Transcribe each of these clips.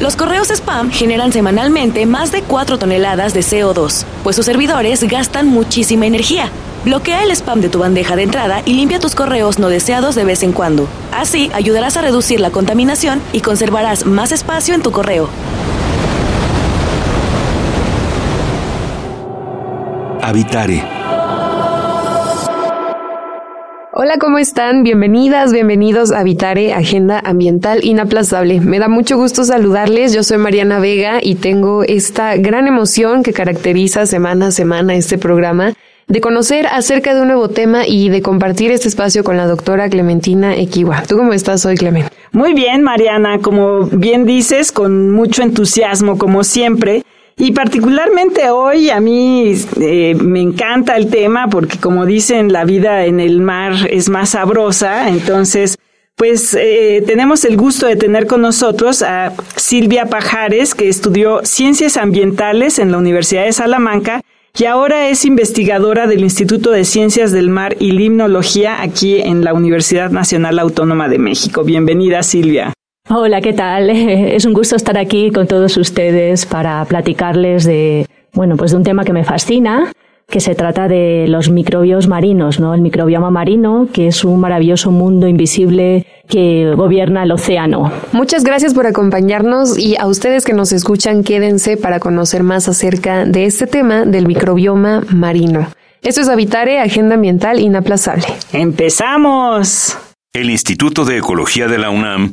Los correos spam generan semanalmente más de 4 toneladas de CO2, pues sus servidores gastan muchísima energía. Bloquea el spam de tu bandeja de entrada y limpia tus correos no deseados de vez en cuando. Así ayudarás a reducir la contaminación y conservarás más espacio en tu correo. Habitare Hola, ¿cómo están? Bienvenidas, bienvenidos a Vitare, Agenda Ambiental Inaplazable. Me da mucho gusto saludarles. Yo soy Mariana Vega y tengo esta gran emoción que caracteriza semana a semana este programa de conocer acerca de un nuevo tema y de compartir este espacio con la doctora Clementina Equiwa. ¿Tú cómo estás hoy, Clement? Muy bien, Mariana. Como bien dices, con mucho entusiasmo, como siempre. Y particularmente hoy a mí eh, me encanta el tema porque como dicen, la vida en el mar es más sabrosa. Entonces, pues eh, tenemos el gusto de tener con nosotros a Silvia Pajares, que estudió ciencias ambientales en la Universidad de Salamanca y ahora es investigadora del Instituto de Ciencias del Mar y Limnología aquí en la Universidad Nacional Autónoma de México. Bienvenida, Silvia. Hola, ¿qué tal? Es un gusto estar aquí con todos ustedes para platicarles de, bueno, pues de un tema que me fascina, que se trata de los microbios marinos, ¿no? El microbioma marino, que es un maravilloso mundo invisible que gobierna el océano. Muchas gracias por acompañarnos y a ustedes que nos escuchan, quédense para conocer más acerca de este tema del microbioma marino. Esto es Habitare, Agenda Ambiental Inaplazable. ¡Empezamos! El Instituto de Ecología de la UNAM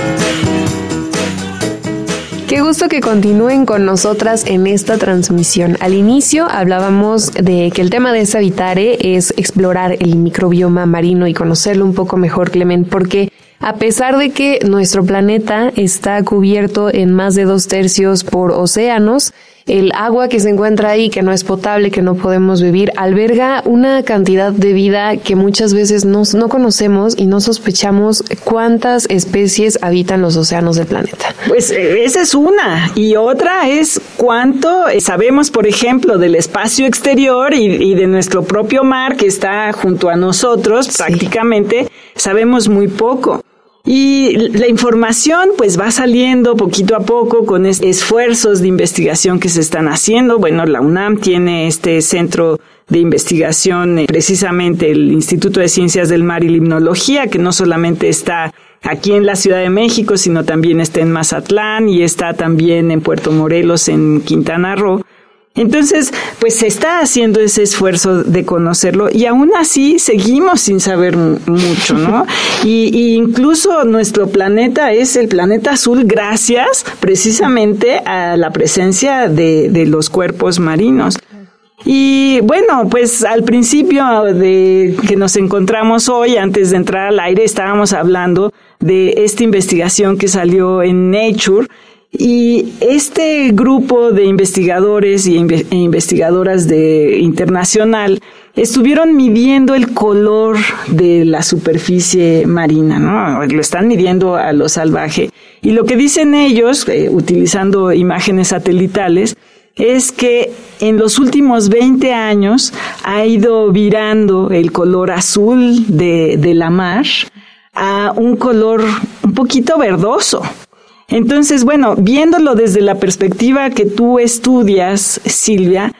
Qué gusto que continúen con nosotras en esta transmisión. Al inicio hablábamos de que el tema de esta Habitare es explorar el microbioma marino y conocerlo un poco mejor, Clement, porque a pesar de que nuestro planeta está cubierto en más de dos tercios por océanos, el agua que se encuentra ahí, que no es potable, que no podemos vivir, alberga una cantidad de vida que muchas veces no, no conocemos y no sospechamos cuántas especies habitan los océanos del planeta. Pues eh, esa es una. Y otra es cuánto sabemos, por ejemplo, del espacio exterior y, de nuestro propio mar que está junto a nosotros, prácticamente sabemos muy poco. Y la información pues va saliendo poquito a poco con esfuerzos de investigación que se están haciendo. Bueno, la UNAM tiene este centro de investigación, eh, precisamente el Instituto de Ciencias del Mar y Limnología, que no solamente está aquí en la Ciudad de México, sino también está en Mazatlán y está también en Puerto Morelos, en Quintana Roo. Entonces, pues se está haciendo ese esfuerzo de conocerlo y aún así seguimos sin saber mucho, ¿no? Y, incluso nuestro planeta es el planeta azul gracias precisamente a la presencia de, de los cuerpos marinos. Y bueno, pues al principio de que nos encontramos hoy, antes de entrar al aire, estábamos hablando de esta investigación que salió en Nature, y este grupo de investigadores e investigadoras de internacional estuvieron midiendo el color de la superficie marina, ¿no? Lo están midiendo a lo salvaje. Y lo que dicen ellos, eh, utilizando imágenes satelitales, es que en los últimos 20 años ha ido virando el color azul de, de la mar a un color un poquito verdoso. Entonces, bueno, viéndolo desde la perspectiva que tú estudias, Silvia,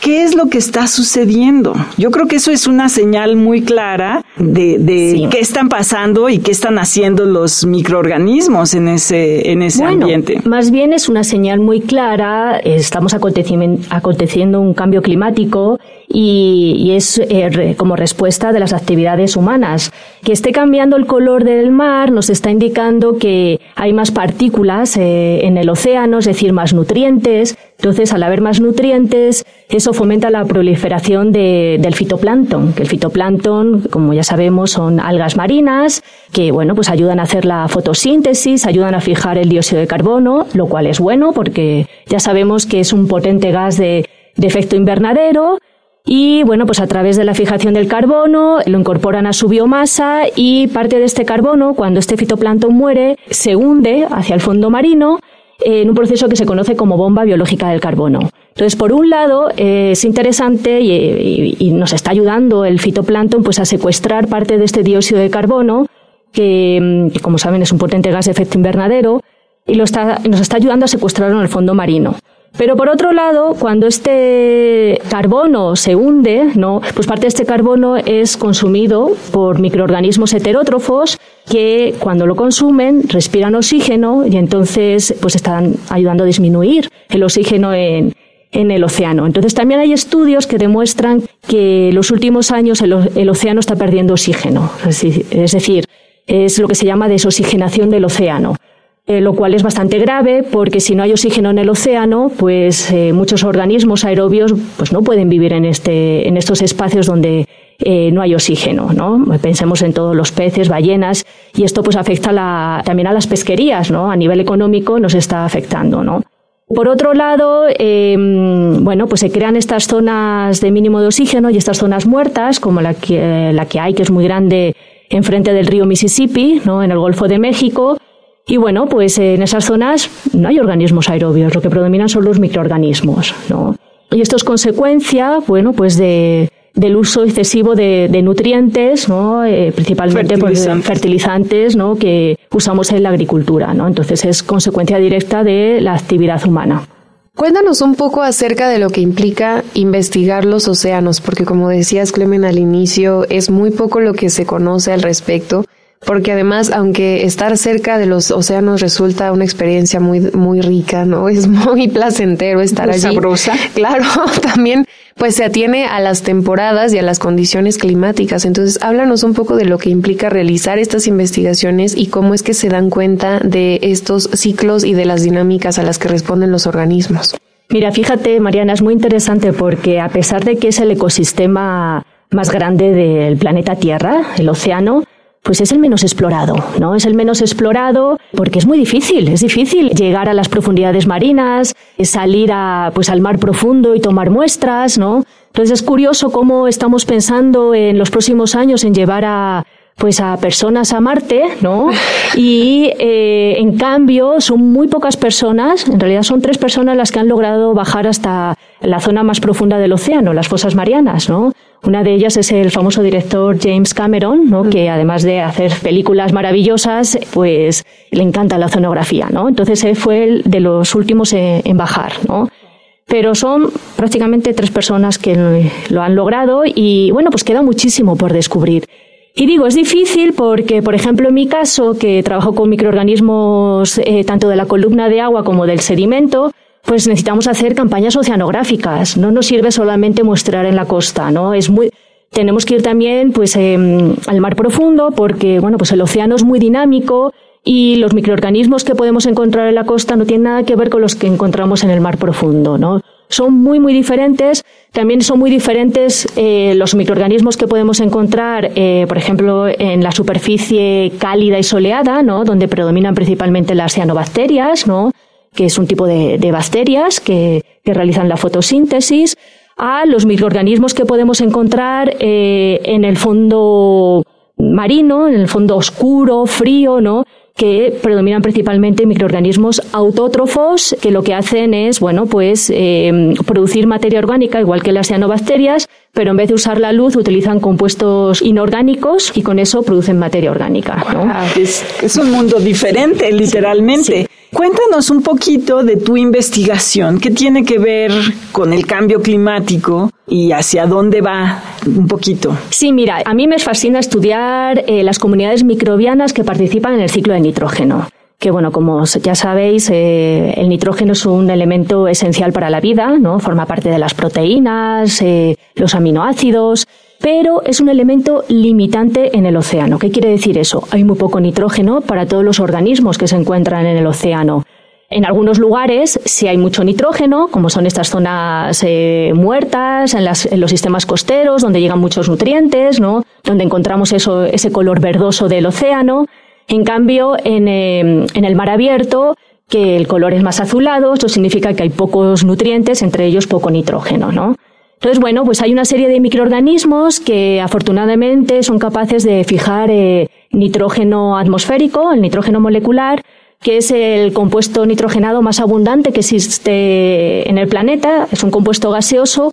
¿qué es lo que está sucediendo? Yo creo que eso es una señal muy clara de, qué están pasando y qué están haciendo los microorganismos en ese, en ese bueno, ambiente. Más bien es una señal muy clara, estamos aconteciendo un cambio climático y, es eh, como respuesta de las actividades humanas. Que esté cambiando el color del mar nos está indicando que hay más partículas eh, en el océano, es decir, más nutrientes. Entonces, al haber más nutrientes, eso fomenta la proliferación del fitoplancton, que el fitoplancton, como ya sabemos, son algas marinas que, bueno, pues ayudan a hacer la fotosíntesis, ayudan a fijar el dióxido de carbono, lo cual es bueno porque ya sabemos que es un potente gas de efecto invernadero y bueno, pues a través de la fijación del carbono lo incorporan a su biomasa y parte de este carbono, cuando este fitoplancton muere, se hunde hacia el fondo marino en un proceso que se conoce como bomba biológica del carbono. Entonces, por un lado, es interesante y, nos está ayudando el fitoplancton pues, a secuestrar parte de este dióxido de carbono, que, como saben es un potente gas de efecto invernadero, y nos está ayudando a secuestrarlo en el fondo marino. Pero por otro lado, cuando este carbono se hunde, ¿no? pues parte de este carbono es consumido por microorganismos heterótrofos que cuando lo consumen respiran oxígeno y entonces pues están ayudando a disminuir el oxígeno en, en el océano. Entonces también hay estudios que demuestran que en los últimos años el, el océano está perdiendo oxígeno. Es decir, es lo que se llama desoxigenación del océano. Eh, lo cual es bastante grave porque si no hay oxígeno en el océano, pues eh, muchos organismos aerobios pues no pueden vivir en, este, en estos espacios donde eh, no hay oxígeno, ¿no? Pensemos en todos los peces, ballenas, y esto pues afecta la, también a las pesquerías, ¿no? A nivel económico nos está afectando, ¿no? Por otro lado, em, bueno, pues se crean estas zonas de mínimo de oxígeno y estas zonas muertas, como la que, la que hay, que es muy grande enfrente del río Mississippi, ¿no? En el Golfo de México, y bueno, pues en esas zonas no hay organismos aerobios, lo que predominan son los microorganismos, ¿no? Y esto es consecuencia, bueno, pues de, del uso excesivo de, nutrientes, ¿no? Eh, principalmente pues, fertilizantes. fertilizantes, ¿no? que usamos en la agricultura, ¿no? Entonces es consecuencia directa de la actividad humana. Cuéntanos un poco acerca de lo que implica investigar los océanos, porque como decías Clemen al inicio, es muy poco lo que se conoce al respecto porque además, aunque estar cerca de los océanos resulta una experiencia muy, muy rica, ¿no? Es muy placentero estar allí. Sabrosa. Claro, también pues se atiene a las temporadas y a las condiciones climáticas. Entonces, háblanos un poco de lo que implica realizar estas investigaciones y cómo es que se dan cuenta de estos ciclos y de las dinámicas a las que responden los organismos. Mira, fíjate, Mariana, es muy interesante porque a pesar de que es el ecosistema más grande del planeta Tierra, el océano, pues es el menos explorado, ¿no? Es el menos explorado porque es muy difícil, es difícil llegar a las profundidades marinas, salir a, pues al mar profundo y tomar muestras, ¿no? Entonces es curioso cómo estamos pensando en los próximos años en llevar a pues a personas a Marte, ¿no? Y eh, en cambio son muy pocas personas, en realidad son tres personas las que han logrado bajar hasta la zona más profunda del océano, las fosas marianas, ¿no? Una de ellas es el famoso director James Cameron, ¿no? que además de hacer películas maravillosas, pues le encanta la oceanografía, ¿no? Entonces él fue el de los últimos en bajar, ¿no? Pero son prácticamente tres personas que lo han logrado y bueno, pues queda muchísimo por descubrir. Y digo, es difícil porque, por ejemplo, en mi caso, que trabajo con microorganismos eh, tanto de la columna de agua como del sedimento, pues necesitamos hacer campañas oceanográficas. No nos sirve solamente mostrar en la costa, ¿no? Es muy, tenemos que ir también, pues, em, al mar profundo porque, bueno, pues el océano es muy dinámico y los microorganismos que podemos encontrar en la costa no tienen nada que ver con los que encontramos en el mar profundo, ¿no? Son muy, muy diferentes. También son muy diferentes eh, los microorganismos que podemos encontrar, eh, por ejemplo, en la superficie cálida y soleada, ¿no? Donde predominan principalmente las cianobacterias, ¿no? que es un tipo de, bacterias que, realizan la fotosíntesis, a los microorganismos que podemos encontrar eh, en el fondo marino, en el fondo oscuro, frío, ¿no? Que predominan principalmente microorganismos autótrofos que lo que hacen es, bueno, pues eh, producir materia orgánica igual que las cianobacterias, pero en vez de usar la luz utilizan compuestos inorgánicos y con eso producen materia orgánica. es, un mundo diferente, literalmente. Cuéntanos un poquito de tu investigación, qué tiene que ver con el cambio climático y hacia dónde va un poquito. Sí, mira, a mí me fascina estudiar eh, las comunidades microbianas que participan en el ciclo de nitrógeno que bueno, como ya sabéis, eh, el nitrógeno es un elemento esencial para la vida, ¿no? Forma parte de las proteínas, eh, los aminoácidos, pero es un elemento limitante en el océano. ¿Qué quiere decir eso? Hay muy poco nitrógeno para todos los organismos que se encuentran en el océano. En algunos lugares sí hay mucho nitrógeno, como son estas zonas eh, muertas, en, los sistemas costeros, donde llegan muchos nutrientes, ¿no? donde encontramos eso, ese color verdoso del océano. En cambio, en, em, en el mar abierto, que el color es más azulado, eso significa que hay pocos nutrientes, entre ellos poco nitrógeno, ¿no? Entonces, bueno, pues hay una serie de microorganismos que afortunadamente son capaces de fijar eh, nitrógeno atmosférico, el nitrógeno molecular, que es el compuesto nitrogenado más abundante que existe en el planeta. Es un compuesto gaseoso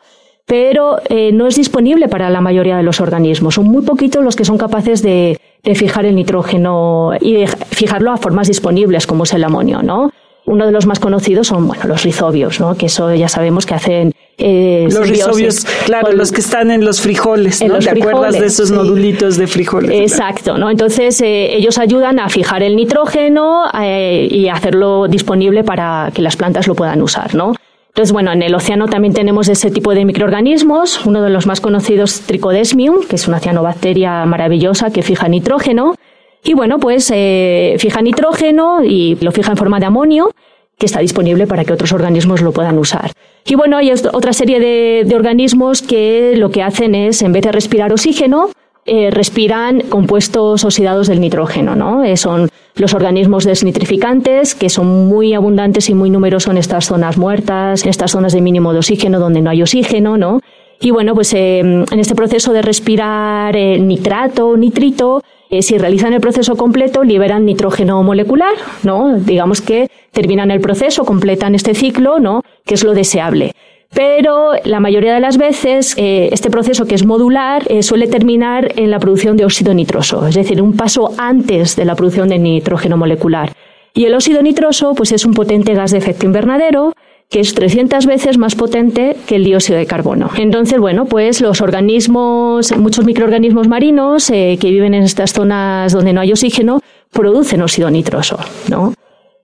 pero eh, no es disponible para la mayoría de los organismos. Son muy poquitos los que son capaces de, fijar el nitrógeno y de fijarlo a formas disponibles, como es el amonio, ¿no? Uno de los más conocidos son, bueno, los rizobios, ¿no? Que eso ya sabemos que hacen eh, los rizobios, claro, los que están en los frijoles, ¿no? ¿Te acuerdas de esos nodulitos de frijoles? Exacto, ¿no? Entonces eh, ellos ayudan a fijar el nitrógeno eh, y hacerlo disponible para que las plantas lo puedan usar, ¿no? Entonces, bueno, en el océano también tenemos ese tipo de microorganismos. Uno de los más conocidos, Trichodesmium, que es una cianobacteria maravillosa que fija nitrógeno. Y bueno, pues eh, fija nitrógeno y lo fija en forma de amonio que está disponible para que otros organismos lo puedan usar. Y bueno, hay otra serie de organismos que lo que hacen es, en vez de respirar oxígeno, eh, respiran compuestos oxidados del nitrógeno, ¿no? Eh, son los organismos desnitrificantes, que son muy abundantes y muy numerosos en estas zonas muertas, en estas zonas de mínimo de oxígeno donde no hay oxígeno, ¿no? Y bueno, pues eh, en este proceso de respirar nitrato, nitrito, si realizan el proceso completo, liberan nitrógeno molecular, ¿no? Digamos que terminan el proceso, completan este ciclo, ¿no? Que es lo deseable pero la mayoría de las veces eh, este proceso que es modular eh, suele terminar en la producción de óxido nitroso, es decir, un paso antes de la producción de nitrógeno molecular. Y el óxido nitroso pues es un potente gas de efecto invernadero que es 300 veces más potente que el dióxido de carbono. Entonces, bueno, pues los organismos, muchos microorganismos marinos eh, que viven en estas zonas donde no hay oxígeno, producen óxido nitroso, ¿no?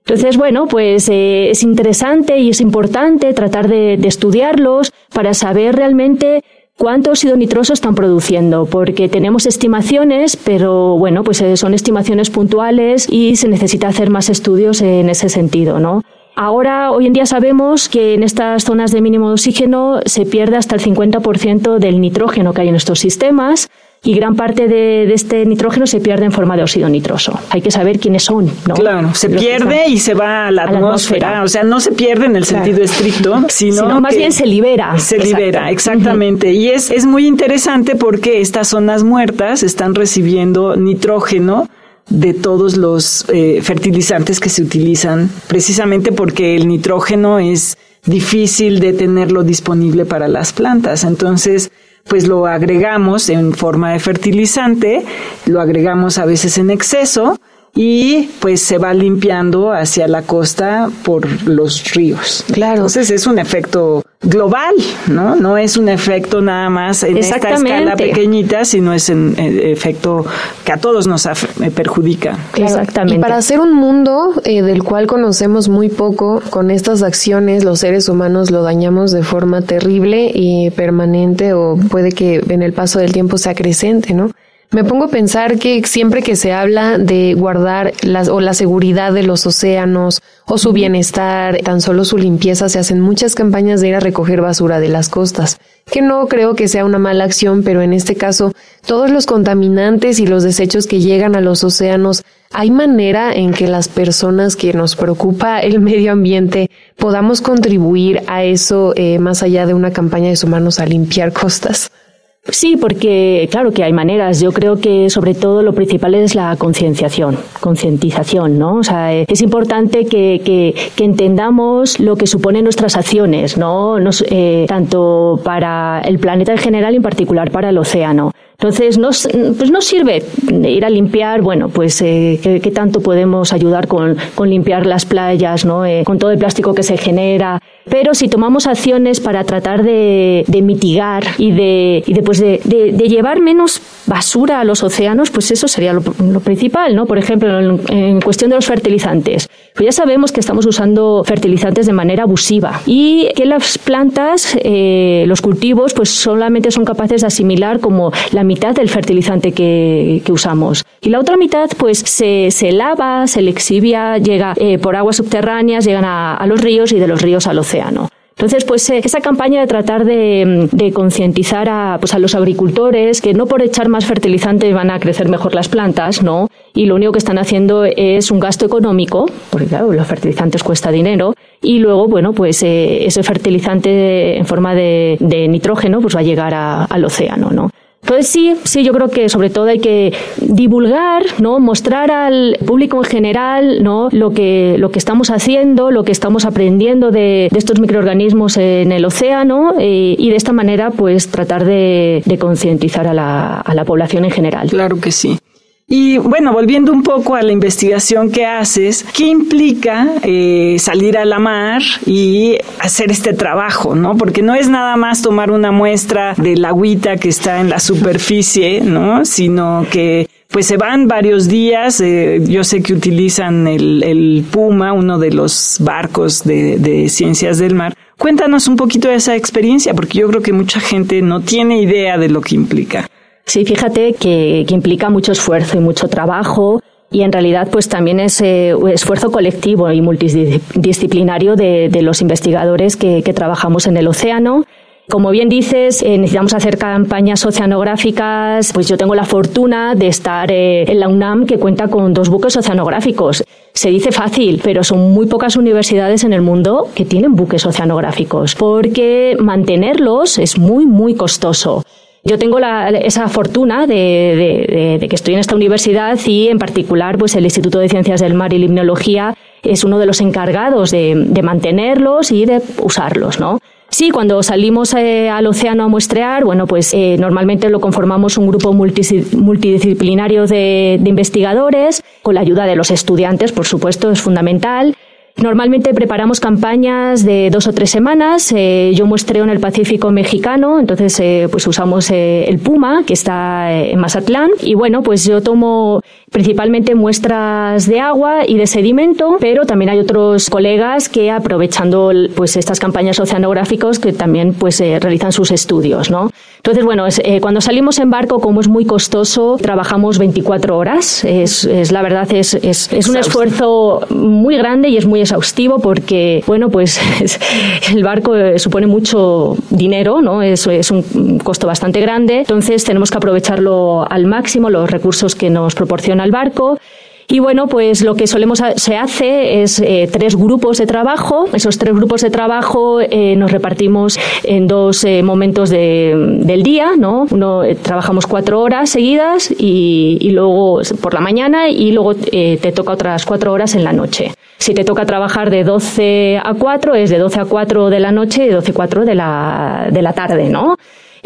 Entonces, bueno, pues eh, es interesante y es importante tratar de, estudiarlos para saber realmente cuánto óxido nitroso están produciendo, porque tenemos estimaciones, pero bueno, pues eh, son estimaciones puntuales y se necesita hacer más estudios en ese sentido, ¿no? Ahora, hoy en día sabemos que en estas zonas de mínimo de oxígeno se pierde hasta el 50% del nitrógeno que hay en estos sistemas y gran parte de, este nitrógeno se pierde en forma de óxido nitroso. Hay que saber quiénes son. ¿no? Claro, se pierde y se va a la, atmósfera. O sea, no se pierde en el sentido estricto, sino, más bien se libera. Se libera, exactamente. Y es, es muy interesante porque estas zonas muertas están recibiendo nitrógeno de todos los eh, fertilizantes que se utilizan, precisamente porque el nitrógeno es difícil de tenerlo disponible para las plantas. Entonces, pues lo agregamos en forma de fertilizante, lo agregamos a veces en exceso y pues se va limpiando hacia la costa por los ríos. Claro. Entonces es un efecto global, ¿no? No es un efecto nada más en esta escala pequeñita, sino es un eh, efecto que a todos nos eh, perjudica. Exactamente. Y para hacer un mundo eh, del cual conocemos muy poco, con estas acciones los seres humanos lo dañamos de forma terrible y permanente o puede que en el paso del tiempo sea creciente, ¿no? Me pongo a pensar que siempre que se habla de guardar las, o la seguridad de los océanos o su bienestar, tan solo su limpieza, se hacen muchas campañas de ir a recoger basura de las costas, que no creo que sea una mala acción, pero en este caso, todos los contaminantes y los desechos que llegan a los océanos, ¿hay manera en que las personas que nos preocupa el medio ambiente podamos contribuir a eso eh, más allá de una campaña de humanos a limpiar costas? Sí, porque claro que hay maneras. Yo creo que sobre todo lo principal es la concienciación, concientización, ¿no? O sea, eh, es importante que, que, que, entendamos lo que suponen nuestras acciones, ¿no? Nos, eh, tanto para el planeta en general y en particular para el océano. Entonces, no, pues no sirve ir a limpiar, bueno, pues eh, ¿qué, tanto podemos ayudar con, con limpiar las playas, ¿no? Eh, con todo el plástico que se genera. Pero si tomamos acciones para tratar de, de mitigar y, de, y pues de, de, llevar menos basura a los océanos, pues eso sería lo, principal, ¿no? Por ejemplo, en, cuestión de los fertilizantes. Pues ya sabemos que estamos usando fertilizantes de manera abusiva y que las plantas, eh, los cultivos, pues solamente son capaces de asimilar como la mitad del fertilizante que, que usamos. Y la otra mitad, pues se, se lava, se lexivia, llega eh, por aguas subterráneas, llegan a, a, los ríos y de los ríos al océano. Entonces, pues eh, esa campaña de tratar de, de concientizar a, pues, a los agricultores que no por echar más fertilizantes van a crecer mejor las plantas, ¿no? Y lo único que están haciendo es un gasto económico, porque claro, los fertilizantes cuesta dinero, y luego, bueno, pues eh, ese fertilizante en forma de, de, nitrógeno pues va a llegar a, al océano, ¿no? Entonces sí, sí, yo creo que sobre todo hay que divulgar, ¿no? Mostrar al público en general, ¿no? Lo que, lo que estamos haciendo, lo que estamos aprendiendo de, estos microorganismos en el océano eh, y de esta manera pues tratar de, concientizar a la, a la población en general. Claro que sí. Y bueno, volviendo un poco a la investigación que haces, ¿qué implica eh, salir a la mar y hacer este trabajo, no? Porque no es nada más tomar una muestra de la agüita que está en la superficie, ¿no? Sino que pues se van varios días. Eh, yo sé que utilizan el, el, Puma, uno de los barcos de, de ciencias del mar. Cuéntanos un poquito de esa experiencia, porque yo creo que mucha gente no tiene idea de lo que implica. Sí, fíjate que, implica mucho esfuerzo y mucho trabajo y en realidad pues también es eh, esfuerzo colectivo y multidisciplinario de, los investigadores que, trabajamos en el océano. Como bien dices, eh, necesitamos hacer campañas oceanográficas. Pues yo tengo la fortuna de estar eh, en la UNAM que cuenta con dos buques oceanográficos. Se dice fácil, pero son muy pocas universidades en el mundo que tienen buques oceanográficos, porque mantenerlos es muy, muy costoso. Yo tengo esa fortuna de, que estoy en esta universidad y en particular pues el Instituto de Ciencias del Mar y Limnología es uno de los encargados de, mantenerlos y de usarlos, ¿no? Sí, cuando salimos eh, al océano a muestrear, bueno, pues eh, normalmente lo conformamos un grupo multidisciplinario de investigadores, con la ayuda de los estudiantes, por supuesto, es fundamental. Normalmente preparamos campañas de dos o tres semanas. Eh, yo muestreo en el Pacífico mexicano, entonces eh, pues usamos eh, el Puma, que está en Mazatlán. Y bueno, pues yo tomo principalmente muestras de agua y de sedimento, pero también hay otros colegas que aprovechando pues estas campañas oceanográficas que también pues realizan sus estudios, ¿no? Entonces, bueno, cuando salimos en barco, como es muy costoso, trabajamos 24 horas. Es, es la verdad, es, es, es un esfuerzo muy grande y es muy exhaustivo porque, bueno, pues el barco eh, supone mucho dinero, ¿no? Es, es un costo bastante grande, entonces tenemos que aprovecharlo al máximo, los recursos que nos proporciona el barco. Y bueno, pues lo que solemos se hace es eh, tres grupos de trabajo. Esos tres grupos de trabajo eh, nos repartimos en dos momentos de, del día, ¿no? Uno trabajamos cuatro horas seguidas y, y, luego por la mañana y luego te toca otras cuatro horas en la noche. Si te toca trabajar de 12 a 4, es de 12 a 4 de la noche y de 12 a 4 de la, de la tarde, ¿no?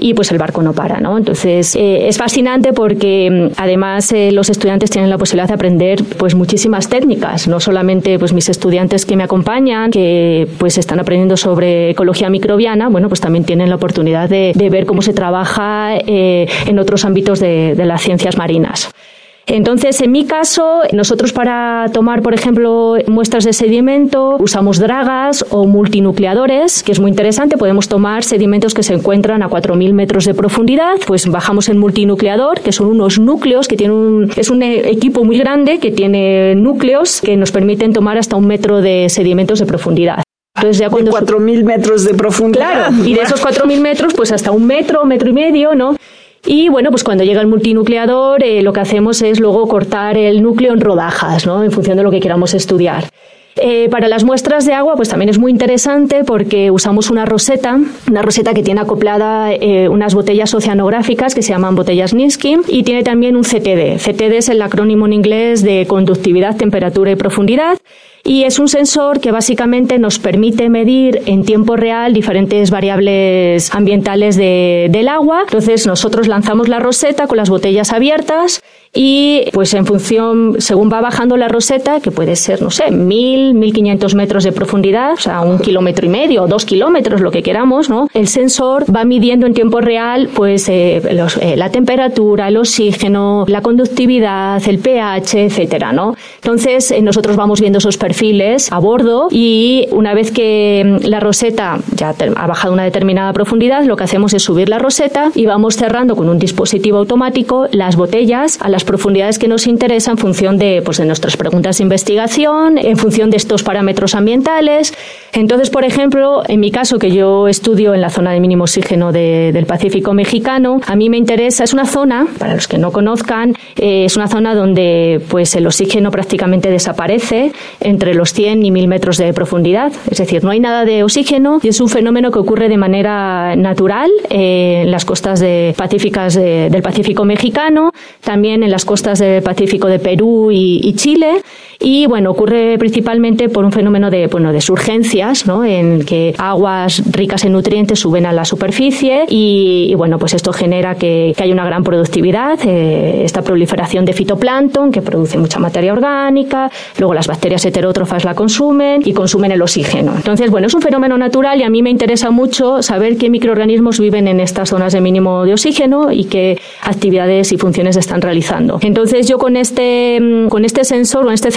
Y pues el barco no para, ¿no? Entonces eh, es fascinante porque mm, además eh, los estudiantes tienen la posibilidad de aprender pues muchísimas técnicas, no solamente pues mis estudiantes que me acompañan, que pues están aprendiendo sobre ecología microbiana, bueno pues también tienen la oportunidad de, ver cómo se trabaja eh, en otros ámbitos de, de las ciencias marinas. Entonces, en mi caso, nosotros para tomar, por ejemplo, muestras de sedimento, usamos dragas o multinucleadores, que es muy interesante. Podemos tomar sedimentos que se encuentran a 4.000 metros de profundidad, pues bajamos en multinucleador, que son unos núcleos que tienen un, es un equipo muy grande que tiene núcleos que nos permiten tomar hasta un metro de sedimentos de profundidad. Entonces ya cuando... 4.000 metros de profundidad. Claro, y de esos 4.000 metros, pues hasta un metro, metro y medio, ¿no? Y bueno, pues cuando llega el multinucleador, eh, lo que hacemos es luego cortar el núcleo en rodajas, ¿no? En función de lo que queramos estudiar. Eh, para las muestras de agua, pues también es muy interesante porque usamos una roseta, una roseta que tiene acoplada eh, unas botellas oceanográficas que se llaman botellas Ninsky y tiene también un CTD. CTD es el acrónimo en inglés de conductividad, temperatura y profundidad y es un sensor que básicamente nos permite medir en tiempo real diferentes variables ambientales del agua. Entonces nosotros lanzamos la roseta con las botellas abiertas y pues en función, según va bajando la roseta, que puede ser, no sé, mil, mil quinientos metros de profundidad, o sea, un kilómetro y medio, dos kilómetros, lo que queramos, ¿no? El sensor va midiendo en tiempo real, pues, eh, eh, la temperatura, el oxígeno, la conductividad, el pH, etcétera, ¿no? Entonces, eh, nosotros vamos viendo esos perfiles a bordo y una vez que mm, la roseta ya ha bajado una determinada profundidad, lo que hacemos es subir la roseta y vamos cerrando con un dispositivo automático las botellas a las profundidades que nos interesan en función de, pues, de nuestras preguntas de investigación, en función de estos parámetros ambientales. Entonces, por ejemplo, en mi caso, que yo estudio en la zona de mínimo oxígeno del Pacífico mexicano, a mí me interesa, es una zona, para los que no conozcan, eh, es una zona donde pues, el oxígeno prácticamente desaparece entre los 100 y 1000 metros de profundidad. Es decir, no hay nada de oxígeno y es un fenómeno que ocurre de manera natural eh, en las costas de, pacíficas del Pacífico mexicano, también en las costas del Pacífico de Perú y, Chile. Y bueno, ocurre principalmente por un fenómeno de, bueno, de surgencias, ¿no? en que aguas ricas en nutrientes suben a la superficie y, bueno, pues esto genera que, que hay una gran productividad, eh, esta proliferación de fitoplancton que produce mucha materia orgánica, luego las bacterias heterótrofas la consumen y consumen el oxígeno. Entonces, bueno, es un fenómeno natural y a mí me interesa mucho saber qué microorganismos viven en estas zonas de mínimo de oxígeno y qué actividades y funciones están realizando. Entonces yo con este, mm, con este sensor, con este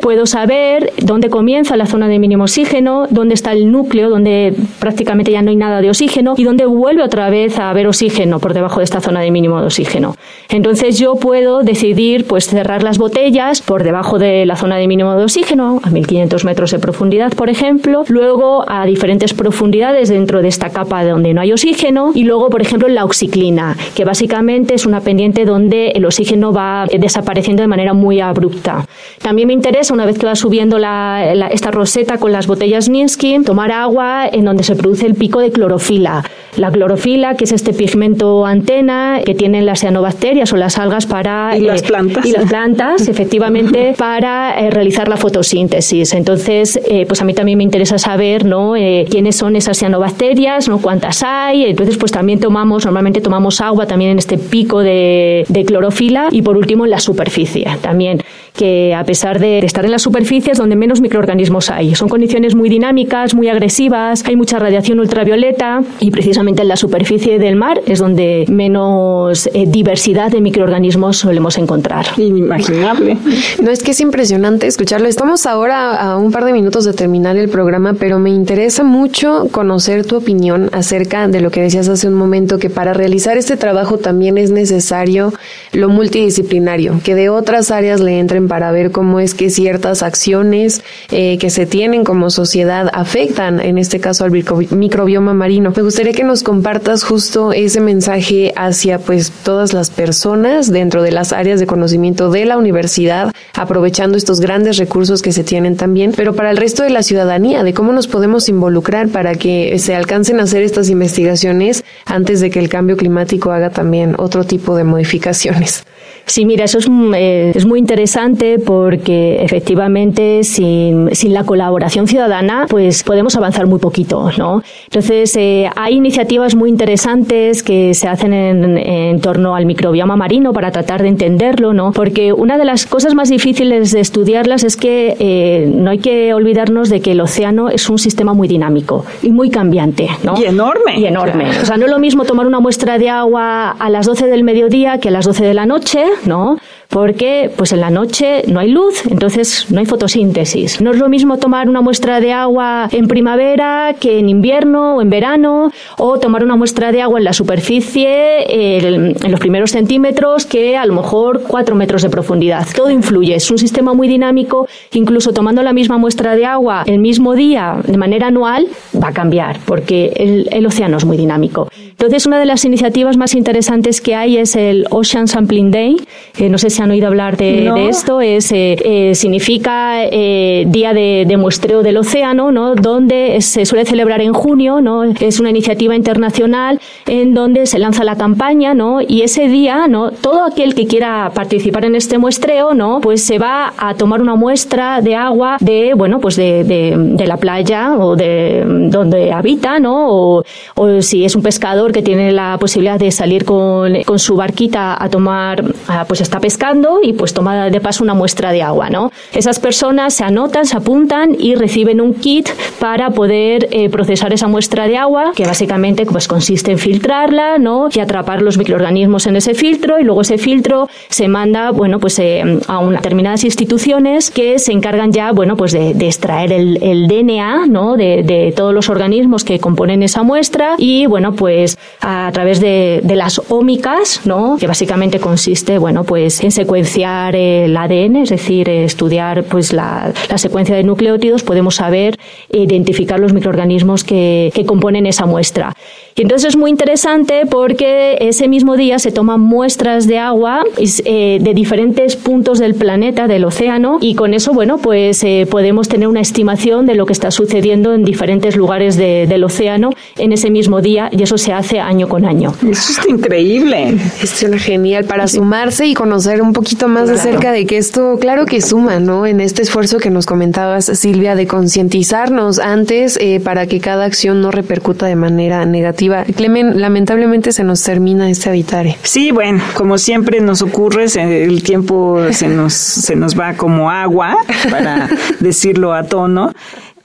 Puedo saber dónde comienza la zona de mínimo oxígeno, dónde está el núcleo, donde prácticamente ya no hay nada de oxígeno y dónde vuelve otra vez a haber oxígeno por debajo de esta zona de mínimo de oxígeno. Entonces yo puedo decidir pues cerrar las botellas por debajo de la zona de mínimo de oxígeno, a 1500 metros de profundidad, por ejemplo, luego a diferentes profundidades dentro de esta capa donde no hay oxígeno y luego, por ejemplo, la oxiclina, que básicamente es una pendiente donde el oxígeno va desapareciendo de manera muy abrupta. También me interesa, una vez que va subiendo esta roseta con las botellas Ninsky, tomar agua en donde se produce el pico de clorofila. La clorofila, que es este pigmento antena que tienen las cianobacterias o las algas para... Y las eh, plantas. Y las plantas, efectivamente, para eh, realizar la fotosíntesis. Entonces, eh, pues a mí también me interesa saber, ¿no? quiénes son esas cianobacterias, ¿no? Cuántas hay. Entonces, pues también tomamos, normalmente tomamos agua también en este pico de, de clorofila y por último en la superficie también, que a pesar de estar en la superficie es donde menos microorganismos hay. Son condiciones muy dinámicas, muy agresivas, hay mucha radiación ultravioleta y precisamente en la superficie del mar es donde menos eh, diversidad de microorganismos solemos encontrar. Inimaginable. No es que es impresionante escucharlo. Estamos ahora a un par de minutos de terminar el programa, pero me interesa mucho conocer tu opinión acerca de lo que decías hace un momento, que para realizar este trabajo también es necesario lo multi disciplinario, que de otras áreas le entren para ver cómo es que ciertas acciones eh, que se tienen como sociedad afectan, en este caso al microbioma marino. Me gustaría que nos compartas justo ese mensaje hacia pues todas las personas dentro de las áreas de conocimiento de la universidad, aprovechando estos grandes recursos que se tienen también, pero para el resto de la ciudadanía, de cómo nos podemos involucrar para que se alcancen a hacer estas investigaciones antes de que el cambio climático haga también otro tipo de modificaciones. Sí, mira, eso es, eh, es muy interesante porque efectivamente sin, sin, la colaboración ciudadana pues podemos avanzar muy poquito, ¿no? Entonces eh, hay iniciativas muy interesantes que se hacen en, en, torno al microbioma marino para tratar de entenderlo, ¿no? Porque una de las cosas más difíciles de estudiarlas es que eh, no hay que olvidarnos de que el océano es un sistema muy dinámico y muy cambiante, ¿no? Y enorme. Y enorme. O sea, no es lo mismo tomar una muestra de agua a las 12 del mediodía que a las 12 de la noche, ¿no? Porque pues en la noche no hay luz, entonces no hay fotosíntesis. No es lo mismo tomar una muestra de agua en primavera que en invierno o en verano, o tomar una muestra de agua en la superficie en los primeros centímetros que a lo mejor cuatro metros de profundidad. Todo influye, es un sistema muy dinámico, incluso tomando la misma muestra de agua el mismo día de manera anual va a cambiar, porque el, el océano es muy dinámico. Entonces, una de las iniciativas más interesantes que hay es el Ocean Sampling Day, no sé si si han oído hablar de, esto, es, eh, eh, significa eh, Día de, Muestreo del Océano, ¿no? donde se suele celebrar en junio, ¿no? es una iniciativa internacional en donde se lanza la campaña ¿no? y ese día ¿no? todo aquel que quiera participar en este muestreo ¿no? pues se va a tomar una muestra de agua de, bueno, pues de, de, la playa o de donde habita, ¿no? O, o, si es un pescador que tiene la posibilidad de salir con, con su barquita a tomar, pues está pescando y pues toma de paso una muestra de agua, ¿no? Esas personas se anotan, se apuntan y reciben un kit para poder eh, procesar esa muestra de agua, que básicamente pues consiste en filtrarla, ¿no? Y atrapar los microorganismos en ese filtro y luego ese filtro se manda, bueno, pues eh, a una, determinadas instituciones que se encargan ya, bueno, pues de, extraer el, el, DNA, ¿no? De, de, todos los organismos que componen esa muestra y, bueno, pues a través de, de las ómicas, ¿no? Que básicamente consiste, bueno, pues en secuenciar el ADN, es decir, estudiar pues la, la secuencia de nucleótidos, podemos saber e identificar los microorganismos que, que componen esa muestra. Y entonces es muy interesante porque ese mismo día se toman muestras de agua eh, de diferentes puntos del planeta, del océano, y con eso, bueno, pues eh, podemos tener una estimación de lo que está sucediendo en diferentes lugares del océano en ese mismo día, y eso se hace año con año. Eso es increíble. Es genial para sumarse y conocer un poquito más acerca de que esto, claro que suma, ¿no? En este esfuerzo que nos comentabas, Silvia, de concientizarnos antes eh, para que cada acción no repercuta de manera negativa Clemen, lamentablemente se nos termina este habitare. Sí, bueno, como siempre nos ocurre, el tiempo se nos, se nos va como agua, para decirlo a tono.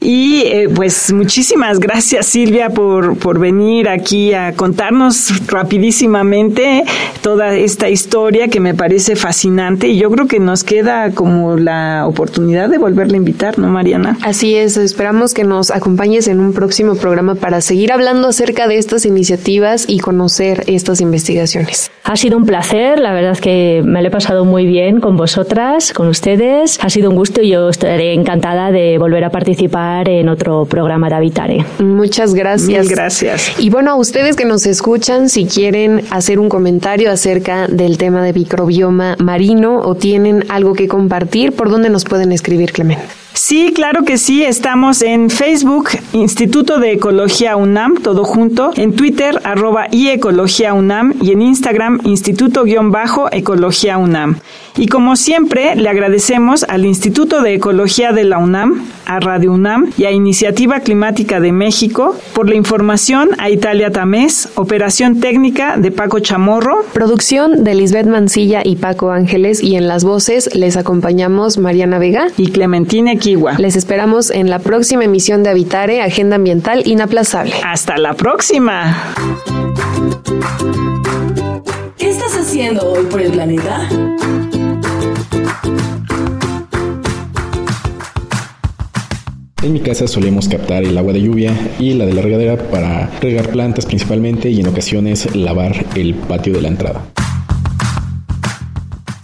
Y eh, pues muchísimas gracias Silvia por, por venir aquí a contarnos rapidísimamente toda esta historia que me parece fascinante y yo creo que nos queda como la oportunidad de volverle a invitar, ¿no, Mariana? Así es, esperamos que nos acompañes en un próximo programa para seguir hablando acerca de estas iniciativas y conocer estas investigaciones. Ha sido un placer, la verdad es que me lo he pasado muy bien con vosotras, con ustedes. Ha sido un gusto y yo estaré encantada de volver a participar en otro programa de Habitare. Muchas gracias. gracias. Y bueno, a ustedes que nos escuchan, si quieren hacer un comentario acerca del tema de microbioma marino o tienen algo que compartir, ¿por dónde nos pueden escribir, Clemente? Sí, claro que sí. Estamos en Facebook, Instituto de Ecología UNAM, todo junto, en Twitter, arroba y Ecología UNAM y en Instagram, Instituto-Ecología UNAM. Y como siempre, le agradecemos al Instituto de Ecología de la UNAM, a Radio UNAM y a Iniciativa Climática de México por la información a Italia Tamés, operación técnica de Paco Chamorro, producción de Lisbeth Mancilla y Paco Ángeles y en las voces les acompañamos Mariana Vega y Clementina les esperamos en la próxima emisión de Habitare, Agenda Ambiental Inaplazable. Hasta la próxima. ¿Qué estás haciendo hoy por el planeta? En mi casa solemos captar el agua de lluvia y la de la regadera para regar plantas principalmente y en ocasiones lavar el patio de la entrada.